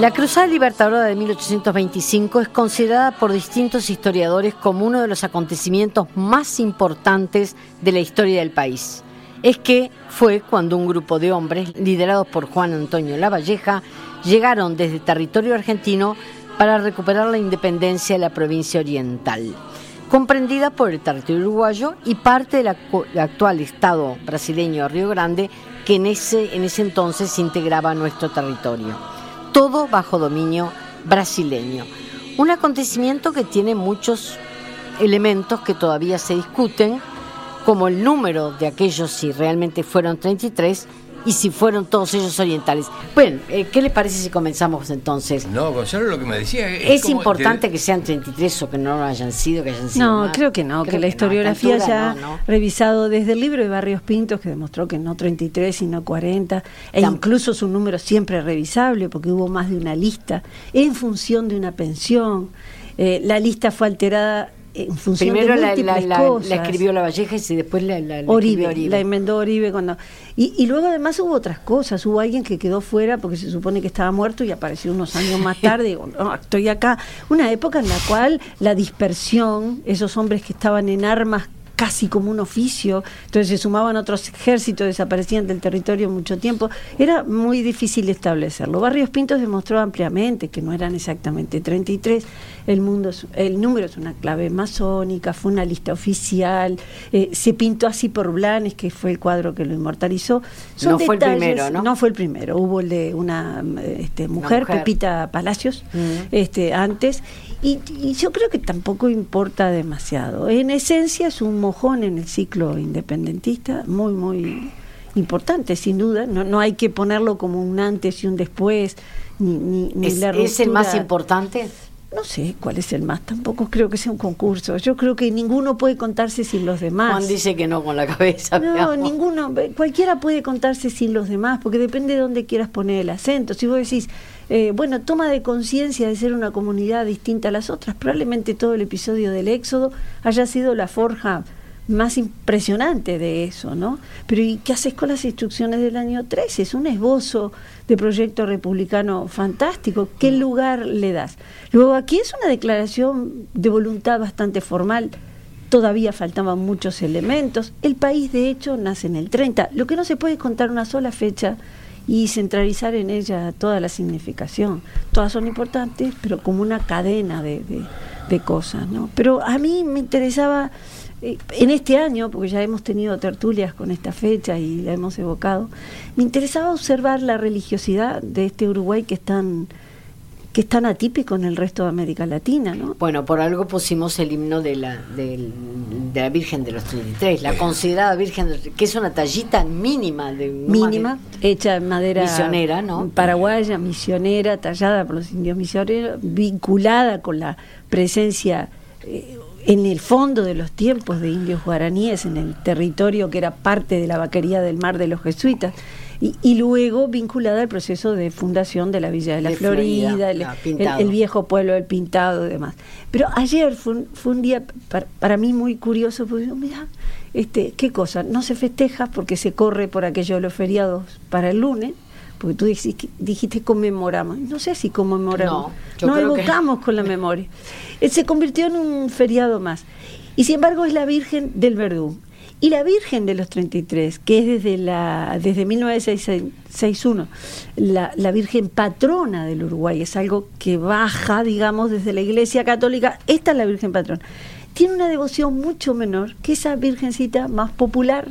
La Cruzada Libertadora de 1825 es considerada por distintos historiadores como uno de los acontecimientos más importantes de la historia del país. Es que fue cuando un grupo de hombres, liderados por Juan Antonio Lavalleja, llegaron desde territorio argentino para recuperar la independencia de la provincia oriental, comprendida por el territorio uruguayo y parte del actual estado brasileño Río Grande, que en ese, en ese entonces integraba nuestro territorio todo bajo dominio brasileño. Un acontecimiento que tiene muchos elementos que todavía se discuten, como el número de aquellos si realmente fueron 33 y si fueron todos ellos orientales. Bueno, eh, ¿qué les parece si comenzamos entonces? No, Gonzalo lo que me decía es... ¿Es importante que sean 33 o que no lo hayan sido, que hayan sido No, creo que no, que la historiografía ya ha revisado desde el libro de Barrios Pintos, que demostró que no 33, sino 40, e incluso su número siempre revisable, porque hubo más de una lista, en función de una pensión. Eh, la lista fue alterada en función Primero de la, la, la, escribió la Valleja y después la, la, Oribe, la enmendó Oribe cuando y, y, luego además hubo otras cosas hubo alguien que quedó fuera porque se supone que estaba muerto y apareció unos años más tarde digo, no, estoy acá una época en la cual la dispersión esos hombres que estaban en armas casi como un oficio, entonces se sumaban otros ejércitos, desaparecían del territorio mucho tiempo, era muy difícil establecerlo. Barrios Pintos demostró ampliamente que no eran exactamente 33, el, mundo, el número es una clave masónica, fue una lista oficial, eh, se pintó así por Blanes, que fue el cuadro que lo inmortalizó. no fue el primero, ¿no? No fue el primero, hubo el de una este, mujer, Pepita Palacios, mm. este, antes, y, yo creo que tampoco importa demasiado. En esencia es un mojón en el ciclo independentista, muy, muy importante, sin duda. No, no hay que ponerlo como un antes y un después, ni, ni, ¿Es, ¿Es el más importante? No sé cuál es el más, tampoco creo que sea un concurso. Yo creo que ninguno puede contarse sin los demás. Juan dice que no con la cabeza. No, ninguno, cualquiera puede contarse sin los demás, porque depende de dónde quieras poner el acento. Si vos decís, eh, bueno, toma de conciencia de ser una comunidad distinta a las otras, probablemente todo el episodio del Éxodo haya sido la forja más impresionante de eso, ¿no? Pero ¿y qué haces con las instrucciones del año 13? Es un esbozo de proyecto republicano fantástico. ¿Qué mm. lugar le das? Luego aquí es una declaración de voluntad bastante formal. Todavía faltaban muchos elementos. El país, de hecho, nace en el 30. Lo que no se puede contar una sola fecha y centralizar en ella toda la significación. Todas son importantes, pero como una cadena de, de, de cosas, ¿no? Pero a mí me interesaba en este año, porque ya hemos tenido tertulias con esta fecha y la hemos evocado, me interesaba observar la religiosidad de este Uruguay que es tan que es tan atípico en el resto de América Latina, ¿no? Bueno, por algo pusimos el himno de la, de, la Virgen de los 33, la considerada Virgen, que es una tallita mínima de mínima, hecha en madera misionera, ¿no? Paraguaya, misionera, tallada por los indios misioneros, vinculada con la presencia eh, en el fondo de los tiempos de indios guaraníes, en el territorio que era parte de la vaquería del mar de los jesuitas, y, luego vinculada al proceso de fundación de la Villa de la Florida, el, viejo pueblo del Pintado y demás. Pero ayer fue un, día para, mí muy curioso, porque mira, este, qué cosa, no se festeja porque se corre por aquello de los feriados para el lunes, porque tú dijiste, dijiste conmemoramos. No sé si conmemoramos. No, evocamos con la memoria. Eh, se convirtió en un feriado más. Y sin embargo es la Virgen del Verdú. Y la Virgen de los 33, que es desde, la, desde 1961 la, la Virgen patrona del Uruguay, es algo que baja, digamos, desde la Iglesia Católica. Esta es la Virgen patrona tiene una devoción mucho menor que esa virgencita más popular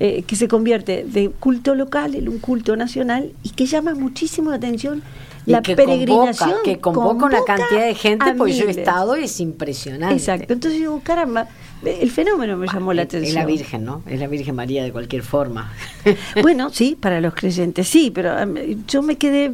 eh, que se convierte de culto local en un culto nacional y que llama muchísimo la atención la peregrinación que convoca, una cantidad de gente porque yo he estado y es impresionante exacto entonces digo caramba el fenómeno me llamó la atención. Es la Virgen, ¿no? Es la Virgen María de cualquier forma. bueno, sí, para los creyentes sí, pero yo me quedé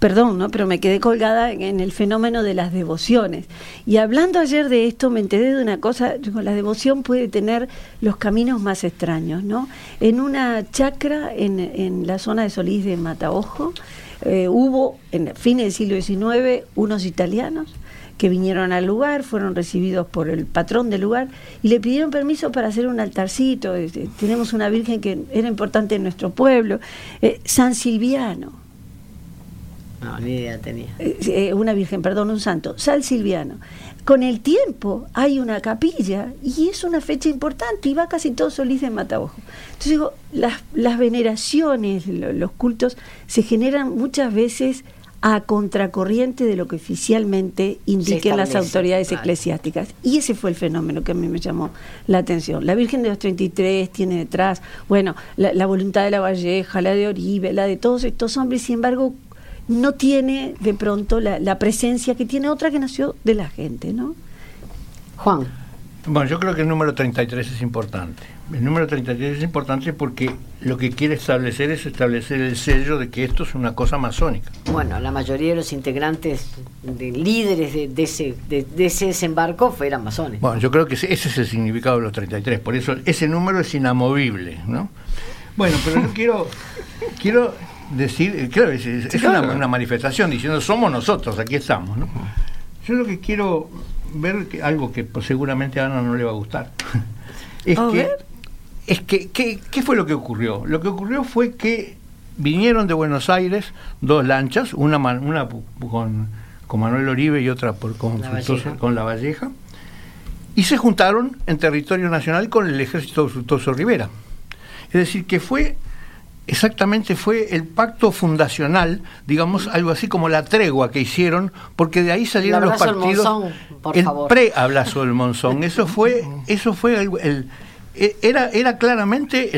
perdón, ¿no? pero me quedé colgada en el fenómeno de las devociones. Y hablando ayer de esto, me enteré de una cosa, digo, la devoción puede tener los caminos más extraños, ¿no? En una chacra en, la zona de Solís de Mataojo, Eh, hubo en fines del siglo XIX unos italianos que vinieron al lugar, fueron recibidos por el patrón del lugar y le pidieron permiso para hacer un altarcito. Este, tenemos una virgen que era importante en nuestro pueblo, eh, San Silviano. No, ni idea tenía. Eh, eh, una virgen, perdón, un santo, San Silviano. Con el tiempo hay una capilla y es una fecha importante y va casi todo Solís de Mataojo. Entonces digo, las, las veneraciones, los cultos se generan muchas veces a contracorriente de lo que oficialmente indiquen las autoridades eclesiásticas. Y ese fue el fenómeno que a mí me llamó la atención. La Virgen de los 33 tiene detrás, bueno, la, voluntad de la Valleja, la de Oribe, la de todos estos hombres, sin embargo, no tiene de pronto la, la presencia que tiene otra que nació de la gente, ¿no? Juan. Bueno, yo creo que el número 33 es importante. El número 33 es importante porque lo que quiere establecer es establecer el sello de que esto es una cosa masónica. Bueno, la mayoría de los integrantes, de líderes de, ese, de, ese desembarco eran masones. Bueno, yo creo que ese es el significado de los 33, por eso ese número es inamovible, ¿no? Bueno, pero yo quiero, quiero decir, claro, es, Una, manifestación diciendo somos nosotros, aquí estamos, ¿no? Yo lo que quiero ver, algo que seguramente a Ana no le va a gustar, es que es que, ¿qué, fue lo que ocurrió? Lo que ocurrió fue que vinieron de Buenos Aires dos lanchas, una, una con, con Manuel Oribe y otra por, con, la con La Valleja, y se juntaron en territorio nacional con el ejército de Frutoso Rivera. Es decir, que fue exactamente fue el pacto fundacional, digamos, algo así como la tregua que hicieron, porque de ahí salieron los partidos. el pre-abrazo del Monzón. Eso fue, eso fue el e, era, era claramente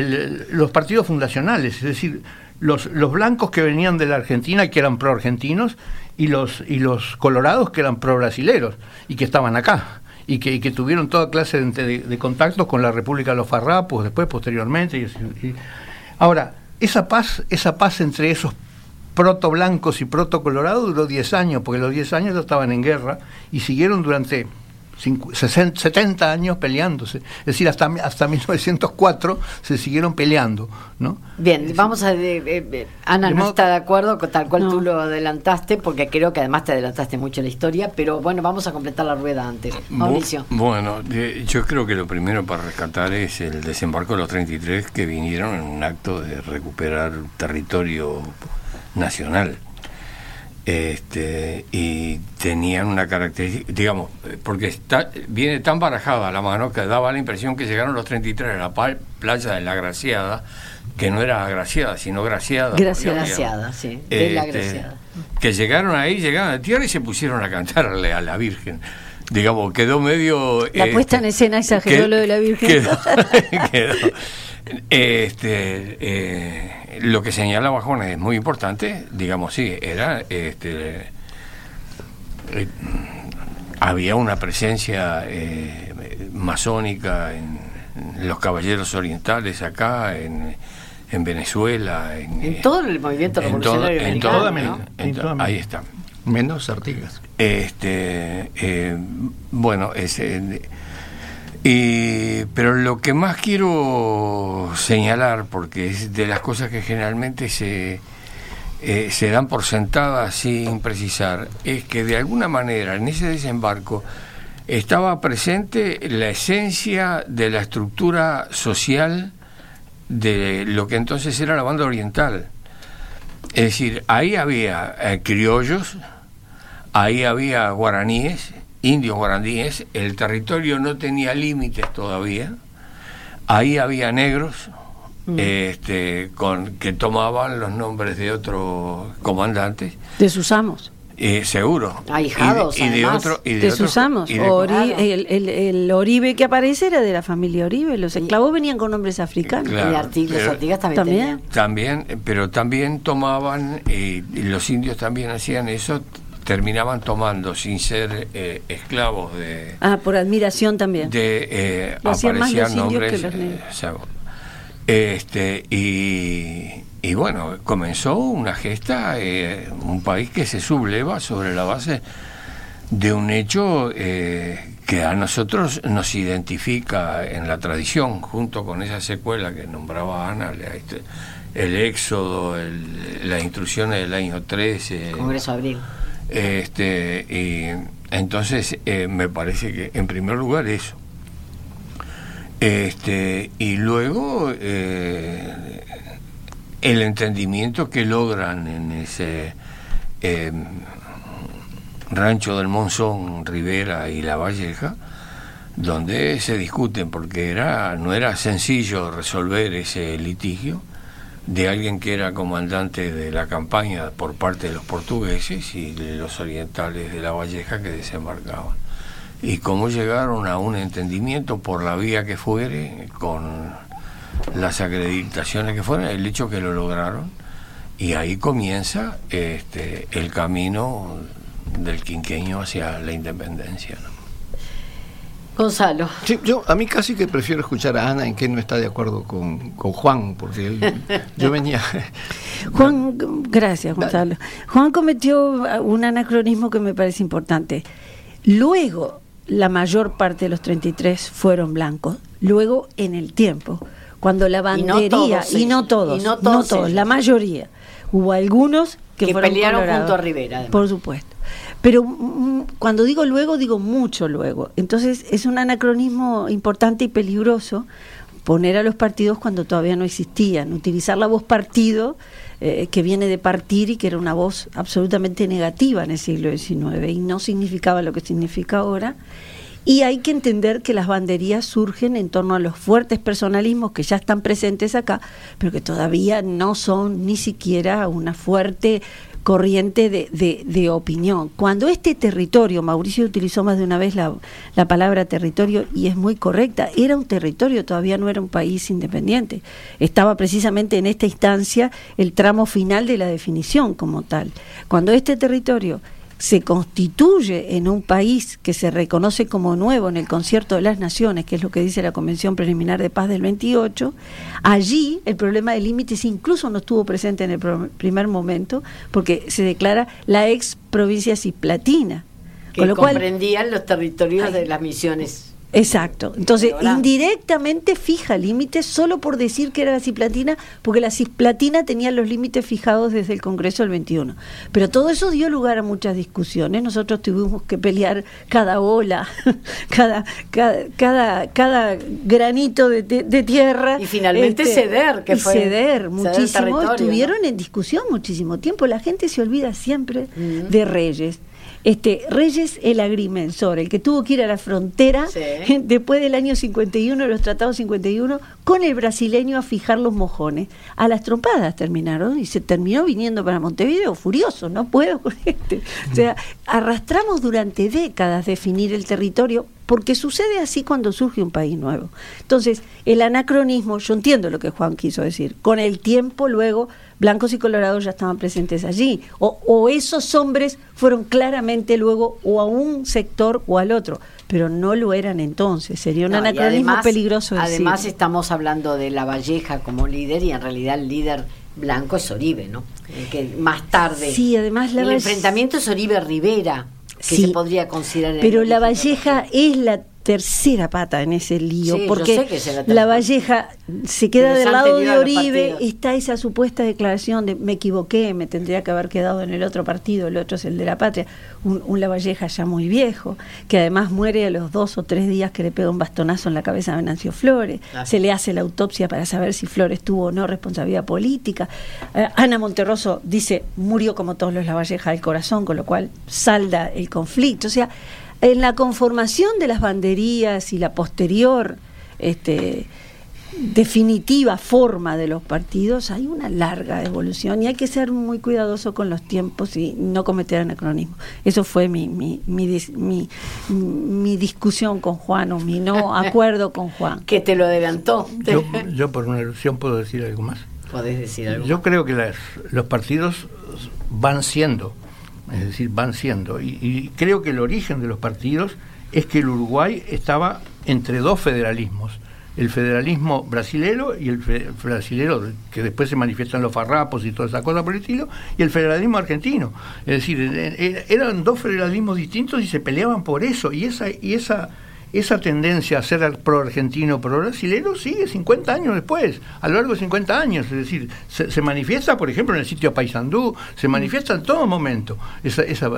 los partidos fundacionales, es decir, los, los blancos que venían de la Argentina, que eran pro-argentinos, y los, y los colorados que eran pro-brasileros, y que estaban acá. Y que, que, tuvieron toda clase de, contactos con la República de los Farrapos, después, posteriormente. Y, ahora, esa paz, esa paz entre esos proto blancos y proto colorados duró 10 años, porque los 10 años ya estaban en guerra y siguieron durante 70 años peleándose. Es decir, hasta, hasta 1904 se siguieron peleando. ¿no? Bien, vamos a... Eh, eh, Ana no está de acuerdo con tal cual tú lo adelantaste, porque creo que además te adelantaste mucho la historia, pero bueno, vamos a completar la rueda antes. Mauricio. Bueno, yo creo que lo primero para rescatar es el desembarco de los 33 que vinieron en un acto de recuperar territorio nacional este, y tenían una característica, digamos, porque está, viene tan barajada la mano que daba la impresión que llegaron los 33 a la playa de la Graciada, que no era Graciada, sino Graciada. Graciada, sí, de la este, Graciada. Que llegaron ahí, llegaron a tierra y se pusieron a cantarle a la Virgen digamos, quedó medio... La puesta en escena exageró lo de la Virgen. Quedó, quedó, este, eh, lo que señala Bajón es muy importante, digamos, sí, era, este, eh, había una presencia eh, masónica en, los caballeros orientales acá, en, en Venezuela, en, todo el movimiento revolucionario en, toda América, ahí está. Menos Artigas. Este, bueno, ese y, pero lo que más quiero señalar, porque es de las cosas que generalmente se, eh, se dan por sentadas sin precisar, es que de alguna manera en ese desembarco estaba presente la esencia de la estructura social de lo que entonces era la banda oriental. Es decir, ahí había eh, criollos, ahí había guaraníes, indios guaraníes, el territorio no tenía límites todavía, ahí había negros mm. este, con, que tomaban los nombres de otros comandantes. De sus amos. Eh, seguro. Ahijados, y, de, otro, de, sus amos. el, el, Oribe que aparece era de la familia Oribe. Los esclavos venían con nombres africanos. y los Artigas también. También, pero también tomaban, y los indios también hacían eso, terminaban tomando sin ser eh, esclavos de ah por admiración también de eh, aparecían nombres eh, este y, y, bueno comenzó una gesta un país que se subleva sobre la base de un hecho que a nosotros nos identifica en la tradición junto con esa secuela que nombraba Ana el éxodo, las instrucciones del año 13. Congreso Abril. Este, y entonces eh, me parece que en primer lugar eso. Este, y luego eh, el entendimiento que logran en ese em, rancho del Monzón, Rivera y La Valleja, donde se discuten, porque era, no era sencillo resolver ese litigio de alguien que era comandante de la campaña por parte de los portugueses y de los orientales de La Valleja que desembarcaban. Y cómo llegaron a un entendimiento por la vía que fuere, con las acreditaciones que fueron, el hecho que lo lograron, y ahí comienza este, el camino del quinqueño hacia la independencia. Gonzalo. yo a mí casi que prefiero escuchar a Ana en que no está de acuerdo con, Juan, porque yo venía... Juan, gracias Gonzalo. Juan cometió un anacronismo que me parece importante. Luego, la mayor parte de los 33 fueron blancos, luego en el tiempo, cuando la bandería, y no todos, no todos, la mayoría. Hubo algunos que, que fueron pelearon junto a Rivera. Por supuesto. Pero mm, cuando digo luego, digo mucho luego. Entonces es un anacronismo importante y peligroso poner a los partidos cuando todavía no existían, utilizar la voz partido, eh, que viene de partir y que era una voz absolutamente negativa en el siglo XIX y no significaba lo que significa ahora. Y hay que entender que las banderías surgen en torno a los fuertes personalismos que ya están presentes acá, pero que todavía no son ni siquiera una fuerte corriente de, de, opinión. Cuando este territorio, Mauricio utilizó más de una vez la, la, palabra territorio y es muy correcta, era un territorio, todavía no era un país independiente. Estaba precisamente en esta instancia el tramo final de la definición como tal. Cuando este territorio se constituye en un país que se reconoce como nuevo en el concierto de las naciones, que es lo que dice la Convención Preliminar de Paz del 28, allí el problema de límites incluso no estuvo presente en el primer momento, porque se declara la ex provincia cisplatina. Que con lo comprendían los territorios de las misiones Exacto. Entonces, indirectamente fija límites solo por decir que era la cisplatina, porque la cisplatina tenía los límites fijados desde el Congreso del 21. Pero todo eso dio lugar a muchas discusiones. Nosotros tuvimos que pelear cada ola, cada, cada, cada, granito de, tierra. Y finalmente este, ceder, que fue. Ceder muchísimo. Estuvieron en discusión muchísimo tiempo. La gente se olvida siempre de Reyes este, Reyes el agrimensor, el que tuvo que ir a la frontera después del año 51, los tratados 51, con el brasileño a fijar los mojones. A las trompadas terminaron y se terminó viniendo para Montevideo furioso, no puedo con este. O sea, arrastramos durante décadas definir el territorio porque sucede así cuando surge un país nuevo. Entonces, el anacronismo, yo entiendo lo que Juan quiso decir, con el tiempo luego blancos y colorados ya estaban presentes allí, o, esos hombres fueron claramente luego o a un sector o al otro, pero no lo eran entonces, sería un anacronismo peligroso. Además estamos hablando de La Valleja como líder y en realidad el líder blanco es Oribe, ¿no? que más tarde... Sí, además el enfrentamiento es Oribe-Rivera, que se podría considerar... Pero La Valleja es la tercera pata en ese lío, porque la, Valleja se queda del lado de Oribe, está esa supuesta declaración de me equivoqué, me tendría que haber quedado en el otro partido, el otro es el de la patria, un, La Valleja ya muy viejo, que además muere a los dos o tres días que le pega un bastonazo en la cabeza a Venancio Flores, se le hace la autopsia para saber si Flores tuvo o no responsabilidad política, eh, Ana Monterroso dice murió como todos los La Valleja del corazón, con lo cual salda el conflicto, o sea, en la conformación de las banderías y la posterior este, definitiva forma de los partidos hay una larga evolución y hay que ser muy cuidadoso con los tiempos y no cometer anacronismo. Eso fue mi, mi, mi, mi, discusión con Juan o mi no acuerdo con Juan. Que te lo adelantó. Yo, yo por una ilusión puedo decir algo más. Podés decir algo. Yo creo que los partidos van siendo es decir, van siendo. Y, creo que el origen de los partidos es que el Uruguay estaba entre dos federalismos, el federalismo brasilero y el brasilero que después se manifiestan los farrapos y toda esa cosa por el estilo, y el federalismo argentino. Es decir, eran dos federalismos distintos y se peleaban por eso, y esa, y esa esa tendencia a ser pro argentino, pro brasileño sigue 50 años después, a lo largo de 50 años. Es decir, se, manifiesta, por ejemplo, en el sitio Paysandú, se manifiesta en todo momento. Esa, esa,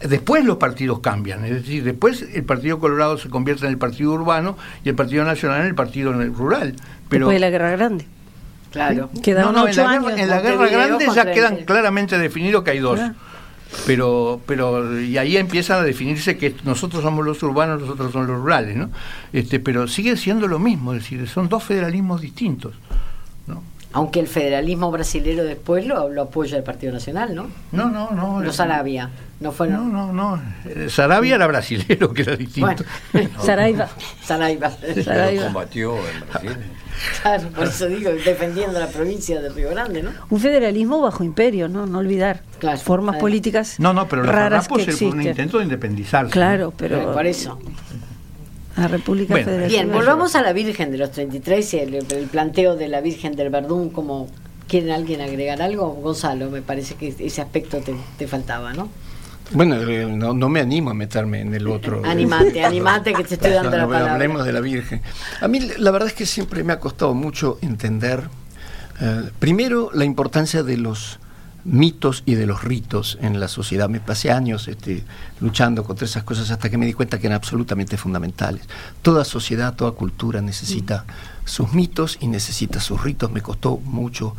después los partidos cambian, es decir, después el Partido Colorado se convierte en el Partido Urbano y el Partido Nacional en el Partido Rural. Pero, después de la Guerra Grande. Claro. no, no, en la, guerra, en la guerra grande ya quedan claramente definidos que hay dos pero pero y ahí empieza a definirse que nosotros somos los urbanos, nosotros somos los rurales, ¿no? Este, pero sigue siendo lo mismo, es decir, son dos federalismos distintos, ¿no? Aunque el federalismo brasilero después lo, lo apoya el Partido Nacional, ¿no? No, no, no. No Sarabia, no fue. No, no, no. Sarabia era brasilero, que era distinto. Bueno, Saraiva. Saraiva. Saraiva. combatió en Brasil. Claro, por eso digo, defendiendo la provincia de Río Grande, ¿no? Un federalismo bajo imperio, ¿no? No olvidar. formas políticas No, no, pero la raras que fue un intento de independizarse. Claro, pero... por eso. La República Federal. Bien, volvamos a la Virgen de los 33 y el, planteo de la Virgen del Verdún como... ¿Quieren alguien agregar algo? Gonzalo, me parece que ese aspecto te, te faltaba, ¿no? Bueno, eh, no, no, me animo a meterme en el otro. Animate, animate que te estoy dando la palabra. Hablemos de la Virgen. A mí la verdad es que siempre me ha costado mucho entender, eh, primero, la importancia de los mitos y de los ritos en la sociedad. Me pasé años este, luchando contra esas cosas hasta que me di cuenta que eran absolutamente fundamentales. Toda sociedad, toda cultura necesita sus mitos y necesita sus ritos. Me costó mucho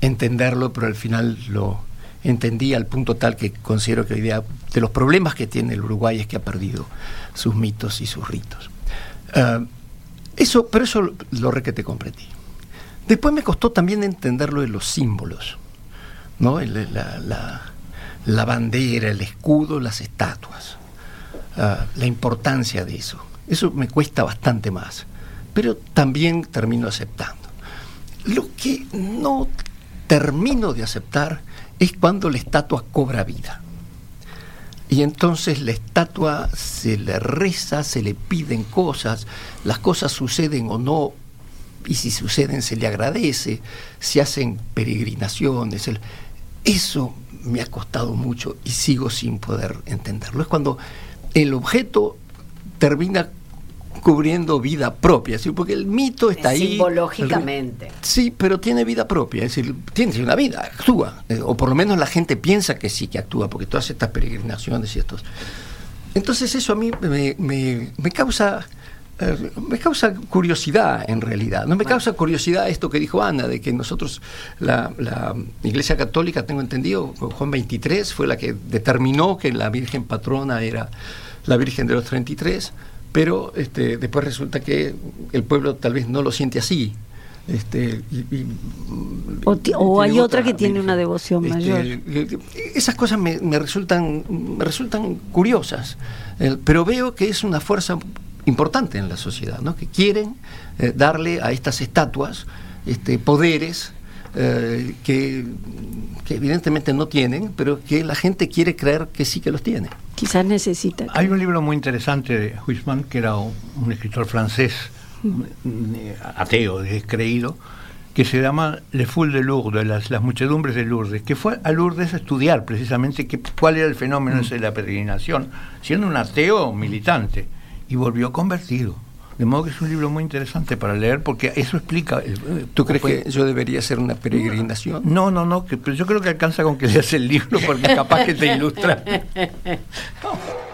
entenderlo, pero al final lo, entendí al punto tal que considero que hoy día de los problemas que tiene el Uruguay es que ha perdido sus mitos y sus ritos. Ah, eso, pero eso lo, re que te comprendí. Después me costó también entender lo de los símbolos, ¿no? La, la, bandera, el escudo, las estatuas, ah, la importancia de eso. Eso me cuesta bastante más, pero también termino aceptando. Lo que no termino de aceptar es cuando la estatua cobra vida. Y entonces la estatua se le reza, se le piden cosas, las cosas suceden o no, y si suceden se le agradece, se hacen peregrinaciones. Eso me ha costado mucho y sigo sin poder entenderlo. Es cuando el objeto termina cubriendo vida propia, ¿sí? porque el mito está ahí. Simbológicamente. Sí, pero tiene vida propia, es decir, tiene una vida, actúa, eh, o por lo menos la gente piensa que sí que actúa, porque todas estas peregrinaciones y estos. Entonces eso a mí me, causa eh, me causa curiosidad en realidad. No me causa curiosidad esto que dijo Ana, de que nosotros, la, la, Iglesia Católica, tengo entendido, Juan 23 fue la que determinó que la Virgen patrona era la Virgen de los 33 pero este, después resulta que el pueblo tal vez no lo siente así. Este, o, hay otra, que tiene una devoción este, mayor. Eh, esas cosas me, resultan, me resultan curiosas, eh, pero veo que es una fuerza importante en la sociedad, ¿no? que quieren eh, darle a estas estatuas este, poderes que, que, evidentemente no tienen, pero que la gente quiere creer que sí que los tiene. Quizás necesita. Hay un libro muy interesante de Huisman, que era un, escritor francés, mm. ateo, descreído, que se llama Le Foule de Lourdes, las, las muchedumbres de Lourdes, que fue a Lourdes a estudiar precisamente que, cuál era el fenómeno mm. de la peregrinación, siendo un ateo militante, y volvió convertido. De modo que es un libro muy interesante para leer porque eso explica. ¿Tú crees que yo debería hacer una peregrinación? No, no, no, pero yo creo que alcanza con que leas el libro porque capaz que te ilustra.